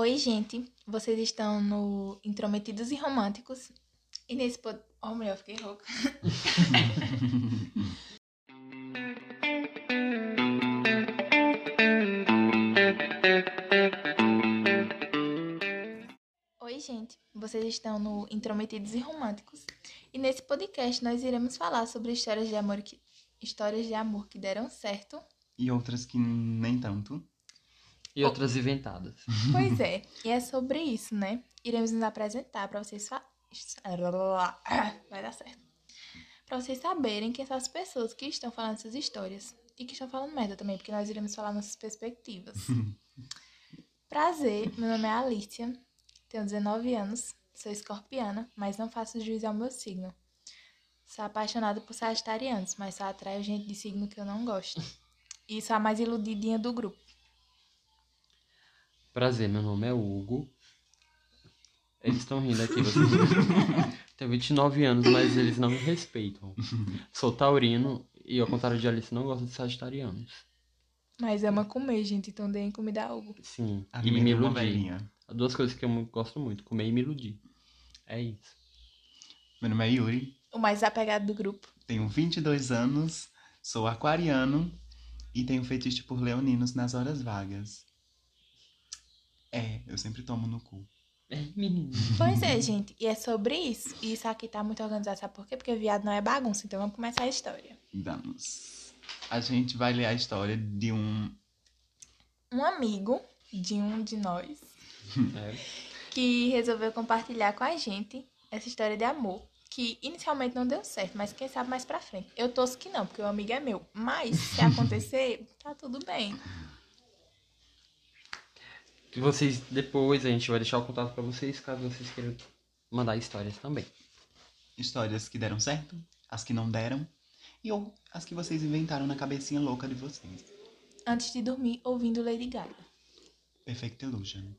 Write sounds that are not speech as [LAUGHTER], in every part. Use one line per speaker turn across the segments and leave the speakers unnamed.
Oi, gente. Vocês estão no Intrometidos e Românticos. E nesse pod... Oh, mulher, eu fiquei rouca. [LAUGHS] Oi, gente. Vocês estão no Intrometidos e Românticos. E nesse podcast nós iremos falar sobre histórias de amor que histórias de amor que deram certo
E outras que nem tanto.
E outras inventadas.
Pois é, e é sobre isso, né? Iremos nos apresentar para vocês fa... vai dar certo. Para vocês saberem quem são as pessoas que estão falando essas histórias e que estão falando merda também, porque nós iremos falar nossas perspectivas. [LAUGHS] Prazer, meu nome é Alicia, tenho 19 anos, sou escorpiana, mas não faço juízo ao meu signo. Sou apaixonada por sagitarianos, mas só atraio gente de signo que eu não gosto. E sou a mais iludidinha do grupo.
Prazer, meu nome é Hugo. Eles estão rindo aqui, vocês. [LAUGHS] [LAUGHS] Tenho 29 anos, mas eles não me respeitam. Sou taurino e, ao contrário de Alice, não gosto de sagitarianos.
Mas ama comer, gente, então deem comida a Hugo.
Sim,
A
e
minha
me
é uma
iludir.
velhinha.
Duas coisas que eu mu- gosto muito, comer e me iludir. É isso.
Meu nome é Yuri,
O mais apegado do grupo.
tenho 22 anos, sou aquariano e tenho fetiche por leoninos nas horas vagas. É, eu sempre tomo no cu.
É, [LAUGHS] menino.
Pois é, gente, e é sobre isso. E isso aqui tá muito organizado, sabe por quê? Porque viado não é bagunça, então vamos começar a história.
Vamos. A gente vai ler a história de um.
Um amigo de um de nós [LAUGHS]
É.
que resolveu compartilhar com a gente essa história de amor. Que inicialmente não deu certo, mas quem sabe mais pra frente. Eu torço que não, porque o amigo é meu. Mas se [LAUGHS] acontecer, tá tudo bem.
Que vocês, depois, a gente vai deixar o contato pra vocês, caso vocês queiram mandar histórias também.
Histórias que deram certo, as que não deram, e ou as que vocês inventaram na cabecinha louca de vocês.
Antes de dormir, ouvindo Lady Gaga.
Perfect Illusion.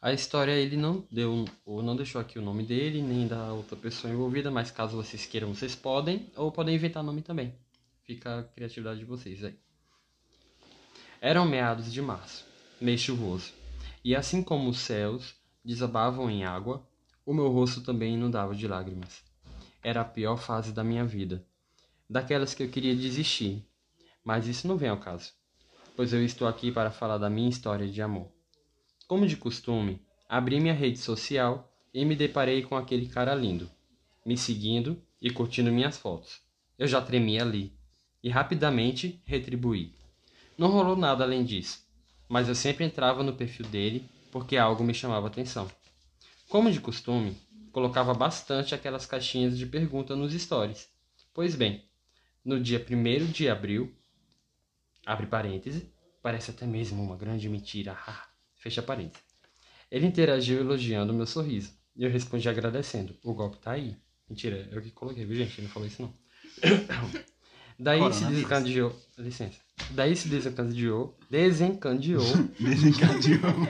A história ele não deu ou não deixou aqui o nome dele nem da outra pessoa envolvida, mas caso vocês queiram, vocês podem ou podem inventar nome também. Fica a criatividade de vocês aí. Eram meados de março, mês chuvoso, e assim como os céus desabavam em água, o meu rosto também inundava de lágrimas. Era a pior fase da minha vida, daquelas que eu queria desistir, mas isso não vem ao caso, pois eu estou aqui para falar da minha história de amor. Como de costume, abri minha rede social e me deparei com aquele cara lindo, me seguindo e curtindo minhas fotos. Eu já tremia ali e rapidamente retribuí. Não rolou nada além disso, mas eu sempre entrava no perfil dele porque algo me chamava atenção. Como de costume, colocava bastante aquelas caixinhas de pergunta nos stories. Pois bem, no dia 1 de abril, abre parêntese, parece até mesmo uma grande mentira. Fecha parênteses. Ele interagiu elogiando meu sorriso. E eu respondi agradecendo. O golpe tá aí. Mentira, eu que coloquei, viu, gente? Ele não falou isso, não. Daí se
Coronavírus.
desencadeou. Licença. Daí se desencadeou. Desencadeou [LAUGHS]
Desencadeou.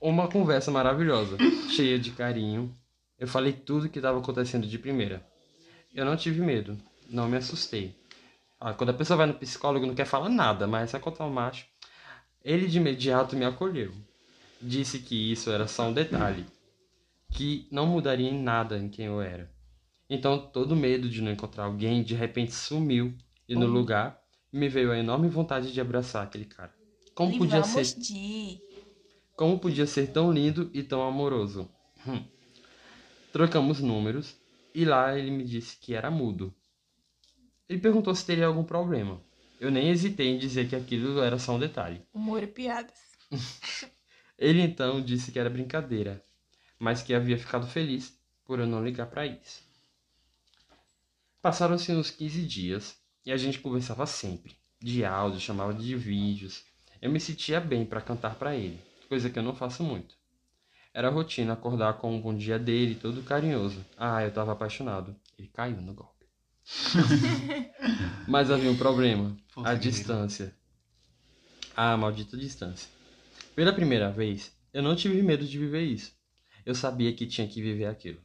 uma conversa maravilhosa, cheia de carinho. Eu falei tudo que estava acontecendo de primeira. Eu não tive medo, não me assustei. Ah, quando a pessoa vai no psicólogo não quer falar nada, mas vai contar o macho. Ele de imediato me acolheu. Disse que isso era só um detalhe, que não mudaria em nada em quem eu era. Então todo medo de não encontrar alguém de repente sumiu e no
Oh.
lugar me veio a enorme vontade de abraçar aquele cara. Como podia ser
de...
como podia ser tão lindo e tão amoroso? Hum. Trocamos números e lá ele me disse que era mudo. Ele perguntou se teria algum problema. Eu nem hesitei em dizer que aquilo era só um detalhe.
Humor e piadas. [LAUGHS]
Ele então disse que era brincadeira, mas que havia ficado feliz por eu não ligar para isso. Passaram-se uns 15 dias e a gente conversava sempre, de áudio, chamava de vídeos. Eu me sentia bem para cantar para ele, coisa que eu não faço muito. Era rotina acordar com um bom dia dele, todo carinhoso. Ah, eu estava apaixonado. Ele caiu no golpe. Mas havia um problema,
Força,
a distância. Ah, maldita distância. Pela primeira vez, eu não tive medo de viver isso. Eu sabia que tinha que viver aquilo.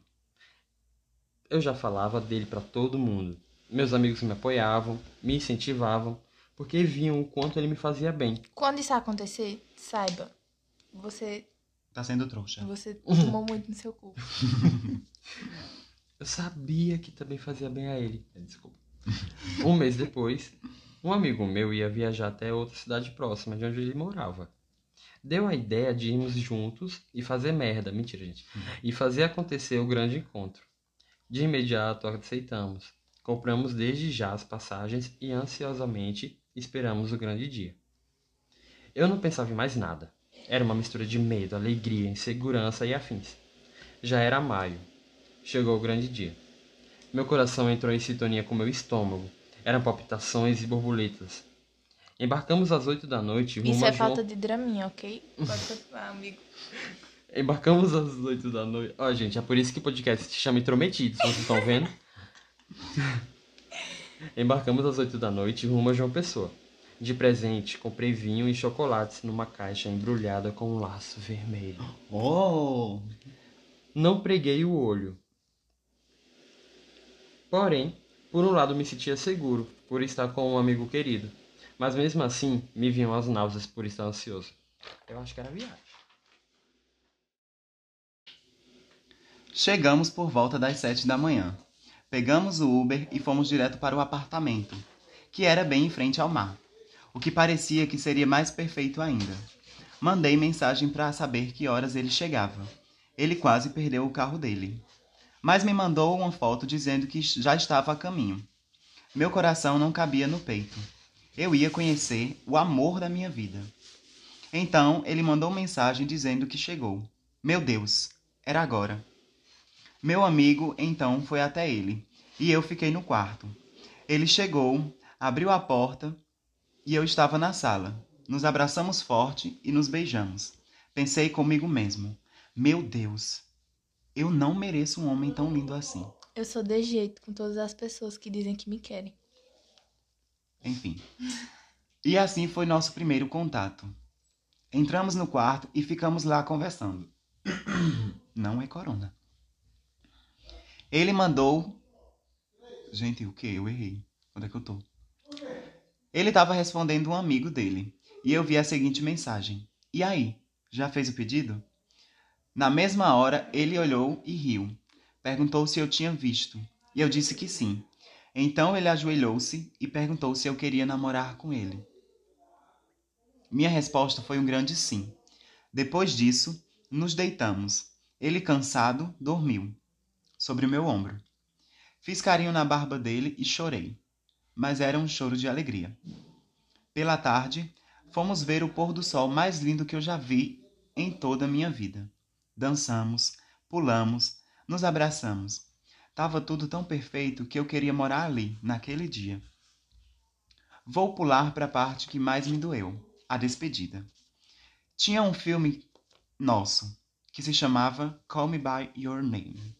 Eu já falava dele para todo mundo. Meus amigos me apoiavam, me incentivavam, porque viam o quanto ele me fazia bem.
Quando isso acontecer, saiba, Você,
Tá sendo trouxa.
você [LAUGHS] tomou muito no seu cu. [LAUGHS]
Eu sabia que também fazia bem a ele. É, Desculpa. Um mês depois, um amigo meu ia viajar até outra cidade próxima de onde ele morava. Deu a ideia de irmos juntos e fazer merda. Mentira, gente. E fazer acontecer o grande encontro. De imediato aceitamos. Compramos desde já as passagens e ansiosamente esperamos o grande dia. Eu não pensava em mais nada. Era uma mistura de medo, alegria, insegurança e afins. Já era maio. Chegou o grande dia. Meu coração entrou em sintonia com meu estômago. Eram palpitações e borboletas. Embarcamos às oito da noite rumo
Isso é
João...
falta de draminha, ok? Pode continuar, amigo. [LAUGHS]
Embarcamos às oito da noite. Ó, gente, é por isso que o podcast se chama Intrometidos, vocês estão vendo? [LAUGHS] Embarcamos às oito da noite rumo a João Pessoa. De presente, comprei vinho e chocolates numa caixa embrulhada com um laço vermelho.
Oh!
Não preguei o olho. Porém, por um lado me sentia seguro, por estar com um amigo querido. Mas mesmo assim, me vinham as náuseas por estar ansioso. Eu acho que era viagem.
Chegamos por volta das sete da manhã. Pegamos o Uber e fomos direto para o apartamento, que era bem em frente ao mar, o que parecia que seria mais perfeito ainda. Mandei mensagem para saber que horas ele chegava. Ele quase perdeu o carro dele. Mas me mandou uma foto dizendo que já estava a caminho. Meu coração não cabia no peito. Eu ia conhecer o amor da minha vida. Então ele mandou mensagem dizendo que chegou. Meu Deus, era agora. Meu amigo então foi até ele, e eu fiquei no quarto. Ele chegou, abriu a porta e eu estava na sala. Nos abraçamos forte e nos beijamos. Pensei comigo mesmo: Meu Deus, eu não mereço um homem tão lindo assim.
Eu sou de jeito com todas as pessoas que dizem que me querem.
Enfim. E assim foi nosso primeiro contato. Entramos no quarto e ficamos lá conversando. [COUGHS] Não é corona. Ele mandou. Gente, o que? Eu errei. Onde é que eu tô? Ele estava respondendo um amigo dele. E eu vi a seguinte mensagem: E aí? Já fez o pedido? Na mesma hora, ele olhou e riu. Perguntou se eu tinha visto. E eu disse que sim. Então ele ajoelhou-se e perguntou se eu queria namorar com ele. Minha resposta foi um grande sim. Depois disso, nos deitamos. Ele, cansado, dormiu sobre o meu ombro. Fiz carinho na barba dele e chorei, mas era um choro de alegria. Pela tarde, fomos ver o pôr do sol mais lindo que eu já vi em toda a minha vida. Dançamos, pulamos, nos abraçamos. Tava tudo tão perfeito que eu queria morar ali, naquele dia. Vou pular para a parte que mais me doeu, a despedida. Tinha um filme nosso que se chamava Call Me By Your Name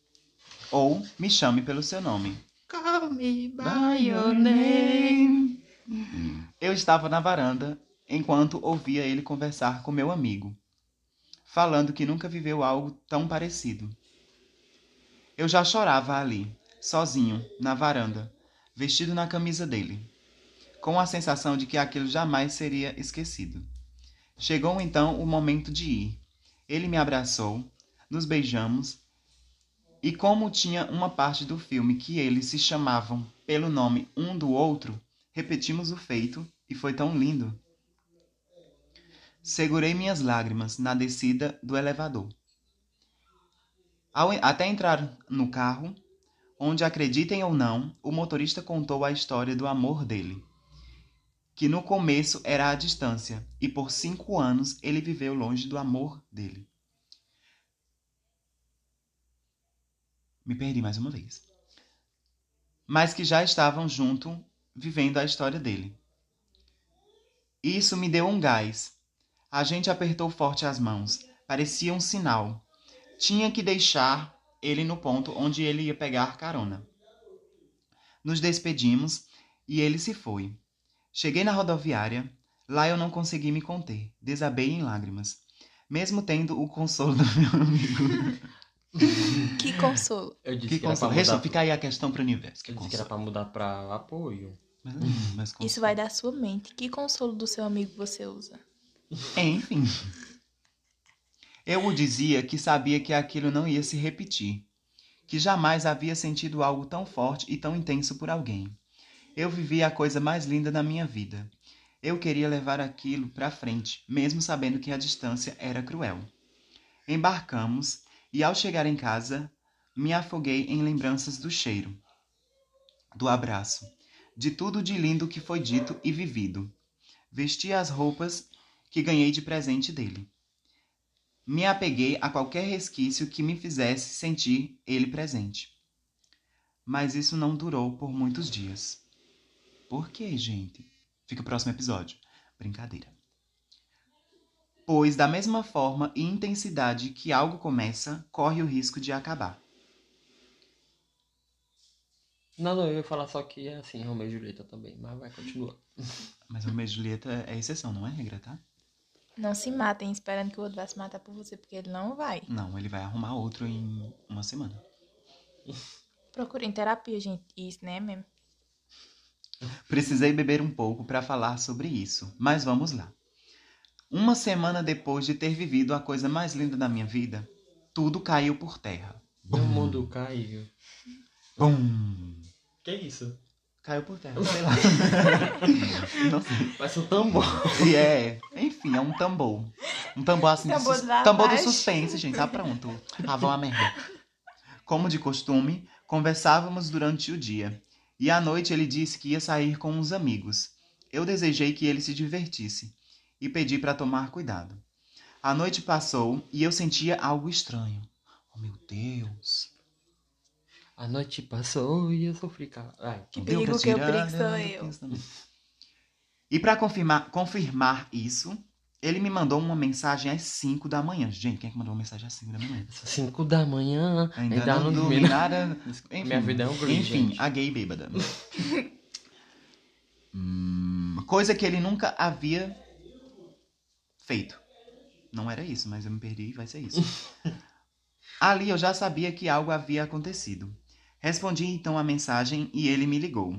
ou Me Chame pelo Seu Nome.
Call me
By your name. Eu estava na varanda enquanto ouvia ele conversar com meu amigo, falando que nunca viveu algo tão parecido. Eu já chorava ali, sozinho, na varanda, vestido na camisa dele, com a sensação de que aquilo jamais seria esquecido. Chegou então o momento de ir. Ele me abraçou, nos beijamos, e como tinha uma parte do filme que eles se chamavam pelo nome um do outro, repetimos o feito e foi tão lindo. Segurei minhas lágrimas na descida do elevador. Ao, até entrar no carro, onde acreditem ou não, o motorista contou a história do amor dele. Que no começo era a distância, e por cinco anos ele viveu longe do amor dele. Me perdi mais uma vez. Mas que já estavam junto, vivendo a história dele. Isso me deu um gás. A gente apertou forte as mãos. Parecia um sinal. Tinha que deixar ele no ponto onde ele ia pegar carona. Nos despedimos e ele se foi. Cheguei na rodoviária. Lá eu não consegui me conter. Desabei em lágrimas. Mesmo tendo o consolo do meu amigo. [LAUGHS] [LAUGHS]
Que consolo.
Eu disse
Que
que, era pra
consolo.
mudar,
Deixa ficar aí a questão pro universo. Que
eu disse que era pra mudar pra apoio.
Mas, mas consolo.
Isso vai da sua mente. Que consolo do seu amigo você usa?
É, enfim. Eu o dizia que sabia que aquilo não ia se repetir, que jamais havia sentido algo tão forte e tão intenso por alguém. Eu vivia a coisa mais linda da minha vida. Eu queria levar aquilo para frente, mesmo sabendo que a distância era cruel. Embarcamos e, ao chegar em casa, me afoguei em lembranças do cheiro, do abraço, de tudo de lindo que foi dito e vivido. Vesti as roupas que ganhei de presente dele. Me apeguei a qualquer resquício que me fizesse sentir ele presente. Mas isso não durou por muitos dias. Por quê, gente? Fica o próximo episódio. Brincadeira. Pois, da mesma forma e intensidade que algo começa, corre o risco de acabar.
Não, não, eu ia falar só que é assim, Romeu e Julieta também, mas vai, continua. [LAUGHS]
Mas o mês de Julieta é exceção, não é regra, tá?
Não se matem esperando que o outro vá se matar por você, porque ele não vai.
Não, ele vai arrumar outro em uma semana. [LAUGHS]
Procurem terapia, gente. Isso, né, mesmo?
Precisei beber um pouco para falar sobre isso, mas vamos lá. Uma semana depois de ter vivido a coisa mais linda da minha vida, tudo caiu por terra.
O mundo caiu.
Bum!
Que isso?
Caiu por terra, sei lá. [LAUGHS] Não sei.
Parece um tambor.
E é, enfim, é um tambor. Um tambor assim,
Tambor
de sus- tambor do suspense, gente, tá pronto. Ah, vão a merda. Como de costume, conversávamos durante o dia. E à noite ele disse que ia sair com uns amigos. Eu desejei que ele se divertisse e pedi para tomar cuidado. A noite passou e eu sentia algo estranho. Oh, meu Deus.
A noite passou e eu sofri. ca- Ai,
Que perigo que eu sou
né?
eu.
E para confirmar, confirmar isso, ele me mandou uma mensagem às 5 da manhã. Gente, quem é que mandou uma mensagem às 5 da manhã?
São 5 da manhã,
Ainda,
ainda,
não,
não
dormi
dormi.
nada. Enfim,
Minha vida é um gris,
Enfim,
gente.
a gay bêbada. [LAUGHS] Hum, coisa que ele nunca havia feito. Não era isso, mas eu me perdi e vai ser isso. [LAUGHS] Ali eu já sabia que algo havia acontecido. Respondi então a mensagem e ele me ligou.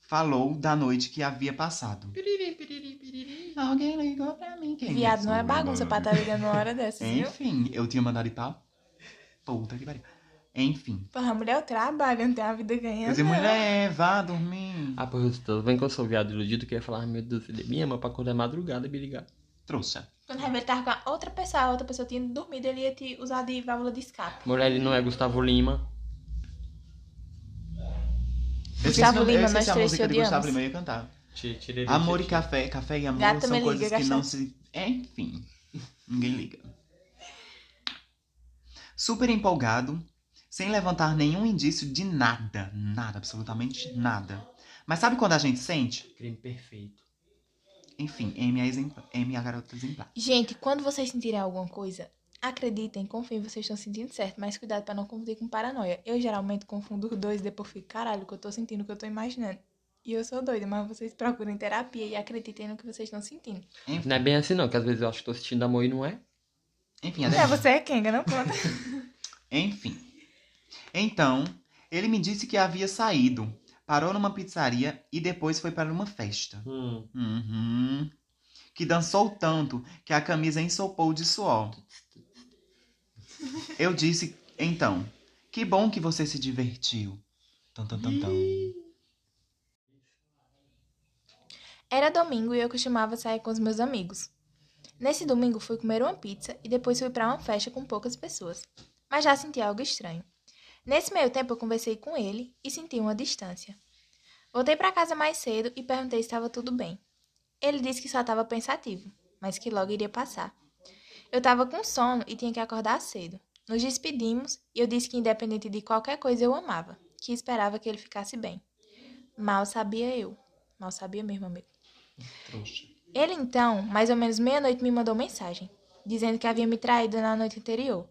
Falou da noite que havia passado. Alguém ligou pra mim. Quem
Viado, não é bagunça pra estar ligando uma hora dessas, viu?
Enfim, eu tinha mandado ir pra puta que pariu. Enfim.
Porra, a mulher eu trabalho, não tem a vida ganhando. não.
mulher, vá dormir.
Ah, por isso, tudo bem que eu sou viado iludido que eu ia falar, "Ah, meu Deus, ele me ama pra quando é madrugada e me ligar.
Trouxa.
Quando ele tava com a outra pessoa, a outra pessoa tinha dormido, ele ia te usar de válvula de escape.
Mulher, ele não é Gustavo Lima.
Eu
Gustavo
eu
Lima,
esqueci
nós
a
três
música de Gustavo. Lima, eu ia cantar. Amor e café, café e amor
Gata
são
me
coisas
liga,
que não se... Enfim, ninguém liga. Super empolgado, sem levantar nenhum indício de nada, nada, absolutamente nada. Mas sabe quando a gente sente?
Crime perfeito.
Enfim, M é, M é a garota exemplar.
Gente, quando vocês sentirem alguma coisa, acreditem, confiem, vocês estão sentindo certo, mas cuidado pra não confundir com paranoia. Eu geralmente confundo os dois e depois fico, caralho, o que eu tô sentindo, o que eu tô imaginando. E eu sou doida, mas vocês procurem terapia e acreditem no que vocês estão sentindo.
Enfim,
Não é bem assim não, que às vezes eu acho que tô sentindo amor e não é.
enfim,
É, você é Kenga, não conta. [LAUGHS]
Enfim. Então, ele me disse que havia saído, parou numa pizzaria e depois foi para uma festa.
Hum.
Uhum. Que dançou tanto que a camisa ensopou de suor. Eu disse, então, que bom que você se divertiu. Tan, tan, tan, tan.
Era domingo e eu costumava sair com os meus amigos. Nesse domingo fui comer uma pizza e depois fui para uma festa com poucas pessoas. Mas já senti algo estranho. Nesse meio tempo eu conversei com ele e senti uma distância. Voltei para casa mais cedo e perguntei se estava tudo bem. Ele disse que só estava pensativo, mas que logo iria passar. Eu estava com sono e tinha que acordar cedo. Nos despedimos e eu disse que independente de qualquer coisa eu amava, que esperava que ele ficasse bem. Mal sabia eu. Mal sabia mesmo, amigo.
Trouxa.
Ele então, mais ou menos meia-noite, me mandou mensagem, dizendo que havia me traído na noite anterior.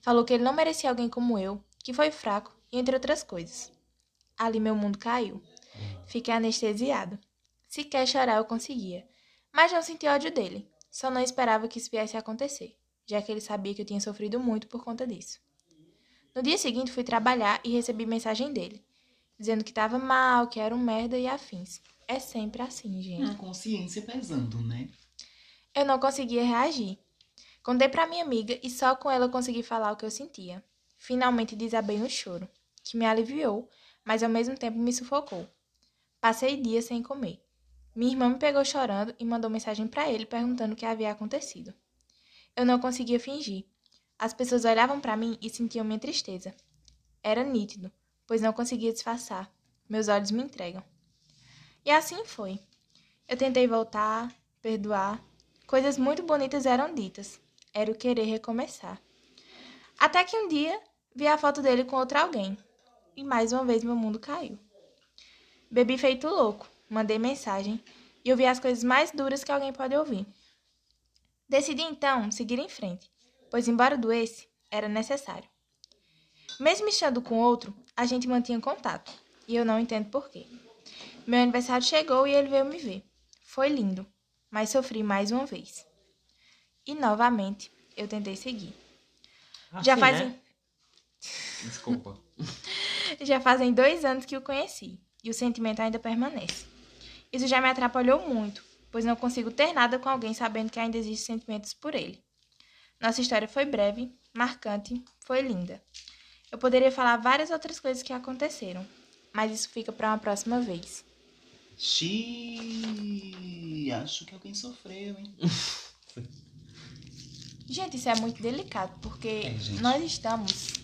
Falou que ele não merecia alguém como eu, que foi fraco, e entre outras coisas. Ali meu mundo caiu. Fiquei anestesiado. Sequer chorar eu conseguia, mas não senti ódio dele. Só não esperava que isso viesse a acontecer, já que ele sabia que eu tinha sofrido muito por conta disso. No dia seguinte fui trabalhar e recebi mensagem dele, dizendo que estava mal, que era um merda e afins. É sempre assim, gente.
A consciência pesando, né?
Eu não conseguia reagir. Contei pra minha amiga e só com ela eu consegui falar o que eu sentia. Finalmente desabei no choro, que me aliviou, mas ao mesmo tempo me sufocou. Passei dias sem comer. Minha irmã me pegou chorando e mandou mensagem para ele perguntando o que havia acontecido. Eu não conseguia fingir. As pessoas olhavam para mim e sentiam minha tristeza. Era nítido, pois não conseguia disfarçar. Meus olhos me entregam. E assim foi. Eu tentei voltar, perdoar. Coisas muito bonitas eram ditas. Era o querer recomeçar. Até que um dia vi a foto dele com outro alguém. E mais uma vez meu mundo caiu. Bebi feito louco, mandei mensagem e ouvi as coisas mais duras que alguém pode ouvir. Decidi então seguir em frente, pois, embora doesse, era necessário. Mesmo estando com outro, a gente mantinha contato, e eu não entendo porquê. Meu aniversário chegou e ele veio me ver. Foi lindo, mas sofri mais uma vez. E novamente eu tentei seguir. Já
Assim,
fazem,
né? Desculpa. [LAUGHS]
já fazem dois anos que o conheci, e o sentimento ainda permanece. Isso já me atrapalhou muito, pois não consigo ter nada com alguém sabendo que ainda existem sentimentos por ele. Nossa história foi breve, marcante, foi linda. Eu poderia falar várias outras coisas que aconteceram, mas isso fica para uma próxima vez.
Xiii, acho que alguém sofreu, hein? [LAUGHS]
Gente, isso é muito delicado, porque
É,
nós estamos.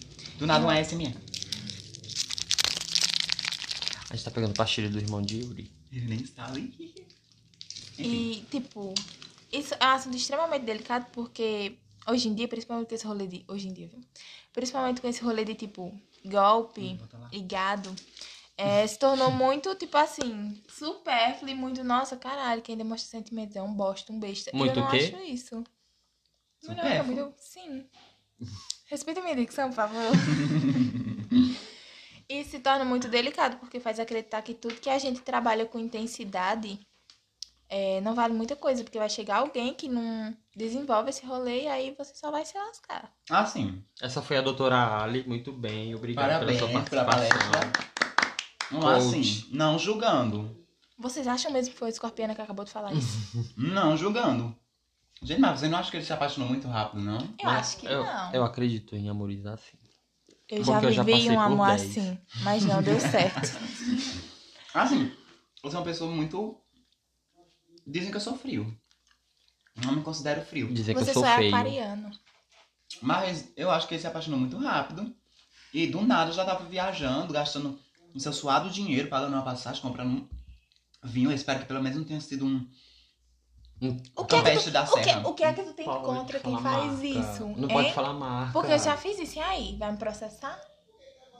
Do nada um ASMR.
A gente tá pegando pastilha do irmão de Yuri.
Ele nem está ali. Enfim.
E, tipo, isso é um assunto extremamente delicado, porque hoje em dia, principalmente com esse rolê de. Hoje em dia, viu? Principalmente com esse rolê de, tipo, golpe,
Hum, lá.
ligado, é, se tornou muito, tipo assim, supérfluo e muito, nossa, caralho, quem demonstra sentimentos é um bosta, um besta.
Muito
e eu não
o quê?
acho isso. Não, é
Supérfluo?
muito. Sim. Respeita a minha dicção, por favor. [LAUGHS] E se torna muito delicado, porque faz acreditar que tudo que a gente trabalha com intensidade é, não vale muita coisa, porque vai chegar alguém que não desenvolve esse rolê e aí você só vai se lascar.
Ah, sim.
Essa foi a doutora Ali, muito bem, obrigado
Parabéns
pela sua
pela
participação.
palestra. Vamos lá,
Coach.
assim, não julgando.
Vocês acham mesmo que foi a escorpiana que acabou de falar isso?
Não julgando. Gente, mas você não acha que ele se apaixonou muito rápido, não?
Eu
Mas
acho que
eu,
não.
Eu acredito em amores assim.
Eu
porque
já
eu já
vivi um amor
10.
assim, mas não deu certo. [LAUGHS]
Assim, você é uma pessoa muito. Dizem que eu sou frio. Não me considero frio.
Dizer que
Você
eu sou
só é
feio.
aquariano.
Mas eu acho que ele se apaixonou muito rápido. E do nada eu já tava viajando, gastando o seu suado dinheiro, pagando uma passagem, comprando um vinho. Eu espero que pelo menos não tenha sido um
O que, é que tu,
da
o, que,
serra.
o que é que tu tem
Pode
contra quem faz
marca.
isso?
Não
hein?
pode falar marca.
Porque eu já fiz isso. E aí? Vai me processar?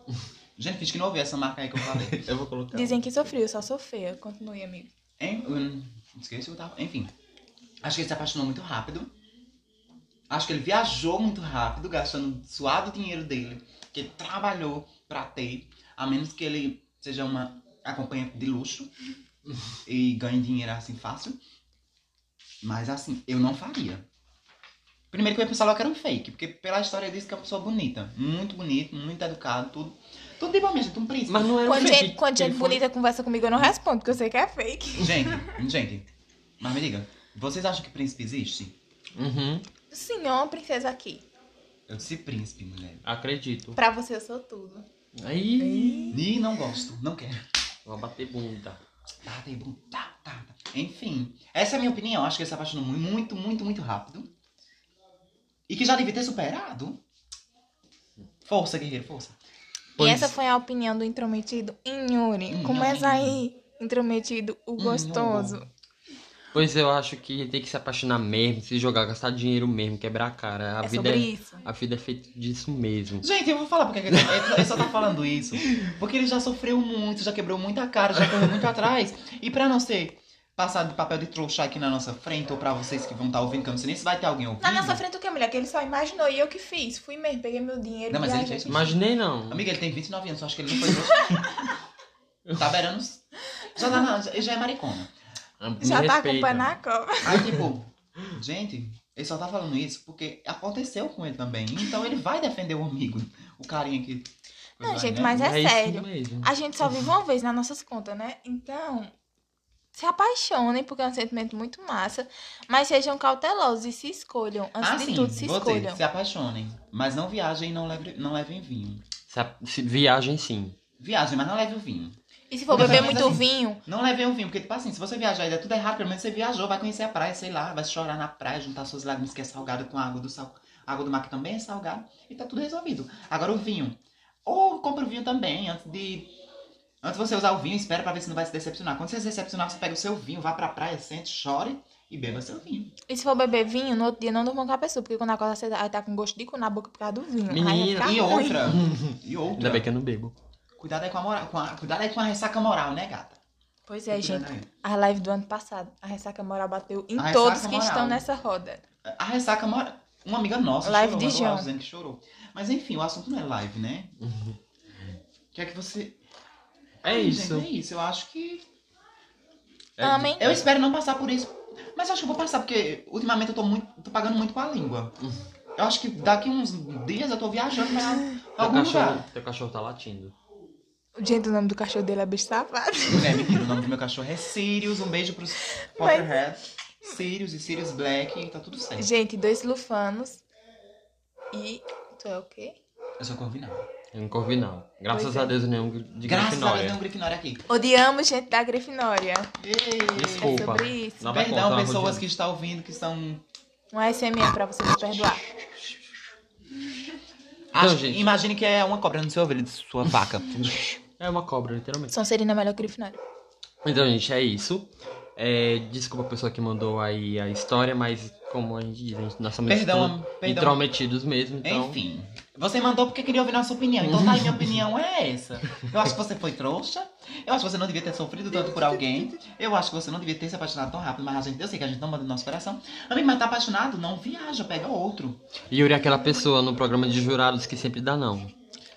[LAUGHS]
Gente, finge que não ouviu essa marca aí que eu falei. [LAUGHS]
Eu vou colocar.
Dizem que sou frio, eu só sou feia. Continue, amigo.
Hein? Hum, Esqueci o que eu tava. Enfim. Acho que ele se apaixonou muito rápido. Acho que ele viajou muito rápido, gastando suado dinheiro dele, que ele trabalhou pra ter, a menos que ele seja uma acompanhante de luxo [LAUGHS] e ganhe dinheiro assim fácil. Mas assim, eu não faria. Primeiro que eu ia pensar logo que era um fake, porque pela história diz que é uma pessoa bonita. Muito bonito, muito educado, tudo. Tudo de bom mesmo, um príncipe.
Mas não é um
Quando
fake.
gente, quando
Ele
gente
foi-
bonita conversa comigo, eu não respondo, porque eu sei que é fake.
Gente, [LAUGHS] gente, mas me diga, vocês acham que príncipe existe?
Uhum,
Sim, é uma princesa aqui.
Eu disse príncipe, mulher.
acredito.
Pra você, eu sou tudo.
Aí.
Ih, não gosto, não quero.
Vou bater bunda.
Tem bom, tá. Enfim, essa é a minha opinião. Acho que ele se apaixonou mu- muito, muito, muito rápido. E que já devia ter superado. Força, guerreiro, força.
Pois-
E essa foi a opinião do intrometido Inhuri.
Hum,
Começa aí, intrometido, o gostoso.
Pois eu acho que tem que se apaixonar mesmo, se jogar, gastar dinheiro mesmo, quebrar a cara. A
é
vida
sobre
é,
isso.
a vida é feita disso mesmo.
Gente, eu vou falar porque ele, só tá falando isso. Porque ele já sofreu muito, já quebrou muita cara, já correu muito atrás. E pra não ser passado de papel de trouxa aqui na nossa frente, ou pra vocês que vão estar ouvindo, que eu não sei nem se vai ter alguém ouvindo.
Na nossa frente o que, mulher? Que ele só imaginou e eu que fiz. Fui mesmo, peguei meu dinheiro.
Não, mas ele fez.
fiz
Imaginei não.
Amiga, ele tem 29 anos, eu acho que ele não foi trouxa. [LAUGHS] tá beirando. os- Já, tá na- já é maricona.
Me
Já tá
respeita.
acompanhando a cobra.
Aí, tipo, gente, ele só tá falando isso porque aconteceu com ele também. Então ele vai defender o amigo, o carinha que.
Não,
Vai,
gente,
né?
mas é,
isso
sério. A gente só vive uma vez nas nossas contas, né? Então, se apaixonem, porque é um sentimento muito massa, mas sejam cautelosos e se escolham. Antes
ah,
de
sim,
tudo, se escolham.
se apaixonem. Mas não viajem e não levem, não levem vinho.
Se, a- se- viagem sim.
Viagem, mas não leve o vinho.
E se for beber
assim,
muito vinho,
Não levem o vinho, porque, tipo assim, se você viajar e der tudo errado, pelo menos você viajou, vai conhecer a praia, sei lá, vai chorar na praia, juntar suas lágrimas que é salgada com a água do sal. A água do mar que também é salgada, e tá tudo resolvido. Agora o vinho. Ou compra o vinho também, antes de. Antes de você usar o vinho, espera pra ver se não vai se decepcionar. Quando você se decepcionar, você pega o seu vinho, vá pra praia, sente, chore e beba seu vinho.
e se for beber vinho, no outro dia não durma com a pessoa, porque quando acorda você vai estar com gosto de cu na boca por causa do vinho.
Menina,
E outra. [LAUGHS] e outra.
Ainda bem que eu não bebo.
Cuidado aí com a moral. Com a, cuidado aí com a ressaca moral, né, gata?
Pois é, gente.
Aí.
A live do ano passado, a ressaca moral bateu em
A
todos que
moral.
estão nessa roda.
A ressaca moral. Uma amiga nossa
Live
chorou,
de João.
dizendo que chorou. Mas enfim, o assunto não é live, né? O que é que você.
É
Ai,
isso.
Gente, é isso. Eu acho que.
É-
Amém?
Eu espero não passar por isso. Mas eu acho que eu vou passar, porque ultimamente eu tô muito. tô pagando muito com a língua. Eu acho que daqui uns dias eu tô viajando pra [LAUGHS]
Teu
algum
cachorro,
lugar.
teu cachorro tá latindo.
Gente, o nome do cachorro dele é bicho safado.
É, mentira, o nome do meu cachorro é Sirius. Um beijo pros Potterhead. Sirius e Sirius Black. Tá tudo certo.
Gente, dois lufanos. E. Tu é o quê?
Eu sou corvinal.
É um corvinal. Graças
Pois
a
é.
Deus, nenhum de
Graças a Deus
Grifinória.
um Grifinória aqui.
Odiamos gente da Grifinória.
Ei.
Desculpa.
É sobre isso.
Não
Perdão,
contar,
pessoas que estão ouvindo, que são.
Um ASMR pra você me perdoar.
Acho-
gente.
Imagine que é uma cobra no seu ouvido de sua vaca. [LAUGHS]
É uma cobra, literalmente.
Sonserina é melhor que Grifinória.
Então, gente, é isso. É, desculpa a pessoa que mandou aí a história, mas como a gente diz, a gente, nós somos
Perdão, perdão.
intrometidos mesmo, então...
Enfim. Você mandou porque queria ouvir nossa opinião. Então tá aí, minha opinião é essa. Eu acho que você foi trouxa. Eu acho que você não devia ter sofrido tanto por alguém. Eu acho que você não devia ter se apaixonado tão rápido. Mas a gente, eu sei que a gente não manda no nosso coração. Amigo, mas tá apaixonado? Não viaja, pega outro.
Yuri é aquela pessoa no programa de jurados que sempre dá não.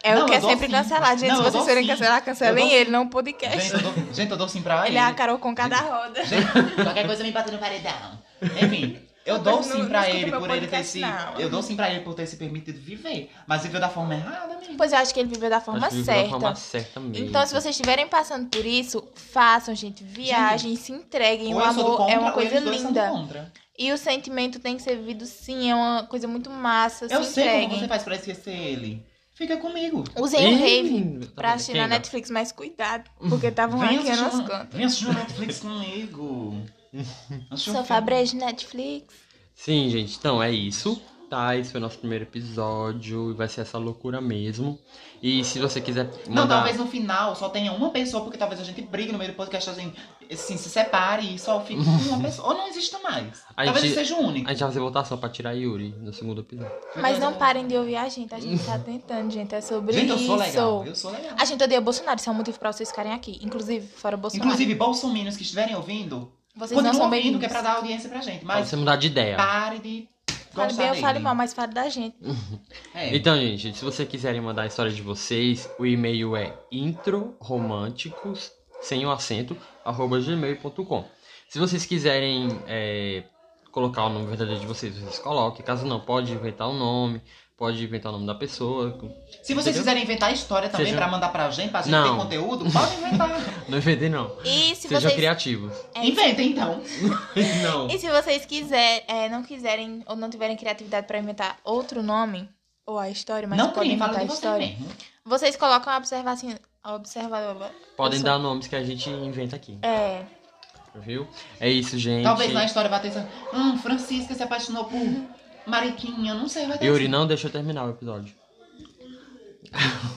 É
Não,
o que
eu
é sempre
sim.
cancelado. Gente,
Não,
se vocês
sim.
cancelar, cancelem
dou
ele, não o podcast.
Gente, eu dou, gente, eu dou sim pra
Ele
ele.
é a Carol com cada roda.
Gente, qualquer coisa me bate no paredão. Enfim, eu
Não,
dou sim
não
pra ele por ele ter se.
não.
Eu dou sim pra ele por ter se permitido viver. Mas viveu da forma errada, amigo.
Pois eu acho que ele viveu da forma
Acho que viveu
certa.
Da forma certa mesmo.
Então, se vocês estiverem passando por isso, façam, gente. Viajem, se entreguem.
Ou
o amor
contra,
é uma coisa linda.
contra.
E o sentimento tem que ser vivido sim, é uma coisa muito massa.
Eu
se
sei
entreguem.
como você faz pra esquecer ele. Fica comigo.
Usem o Rave pra assistir na? Netflix, mas cuidado, porque estavam hackeando
assistir,
as contas.
vem assistir uma Netflix [LAUGHS] comigo.
Sou
filme.
Fabrejo Netflix.
Sim, gente, então é isso. Tá, esse foi o nosso primeiro episódio e vai ser essa loucura mesmo. E se você quiser
Não,
mandar...
talvez no final só tenha uma pessoa, porque talvez a gente brigue no meio do podcast, a gente assim, se separe e só fique com uma [LAUGHS] pessoa. Ou não exista mais.
A
talvez
gente-
seja o único.
A gente vai fazer votação pra tirar Yuri no segundo episódio.
Mas não parem de ouvir a gente, a gente tá tentando, gente. É sobre
Gente, eu
isso.
sou legal. Eu sou legal.
A gente odeia Bolsonaro, isso é um motivo pra vocês ficarem aqui. Inclusive, fora Bolsonaro.
Inclusive, bolsominions que estiverem ouvindo,
vocês não
continuem
são
ouvindo,
bem-vindos.
que é pra dar audiência pra gente.
Pra
Mas
você mudar de ideia.
pare de
Fale
gostar
bem ou fale
dele.
mal, mas fale da gente. [LAUGHS]
É.
Então, gente, se vocês quiserem mandar a história de vocês, o e-mail é introromânticos, sem o acento, arroba gmail.com. Se vocês quiserem é, colocar o nome verdadeiro de vocês, vocês coloquem. Caso não, pode inventar o nome, pode inventar o nome da pessoa.
Se vocês
Entendeu?
quiserem inventar história também
Seja-
pra mandar pra gente, pra gente
Não.
ter conteúdo, pode inventar. [LAUGHS]
Não inventei, não.
E se
Sejam
vocês.
criativos.
É.
Inventem, então. [LAUGHS]
não.
E se vocês quiserem, é, não quiserem ou não tiverem criatividade pra inventar outro nome, ou a história, mas
não
podem inventar a
você
história,
mesmo.
vocês colocam a observação. a Observa...
Podem dar nomes que a gente inventa aqui,
É.
viu? É isso, gente.
Talvez na história vai ter. Hum, Francisca se apaixonou por Mariquinha, não sei, vai ter
Yuri,
assim.
não deixa eu terminar o episódio.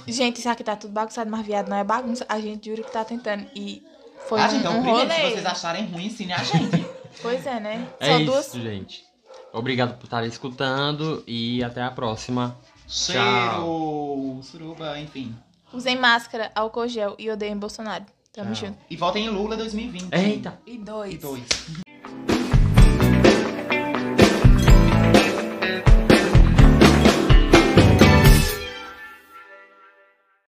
Gente, isso aqui tá tudo bagunçado, mas viado não é bagunça. A gente jura que tá tentando. E foi
Ah,
um,
gente, então,
um
primeiro,
rolê.
se vocês acharem ruim, ensine a gente. [LAUGHS]
Pois é, né?
É
Só
isso,
duas.
gente. Obrigado por estarem escutando e até a próxima.
Cheiro, suruba, enfim.
Usem máscara, álcool gel e odeiem Bolsonaro. Tamo
Tchau.
junto.
E votem em Lula 2020.
Eita!
E dois.
E dois.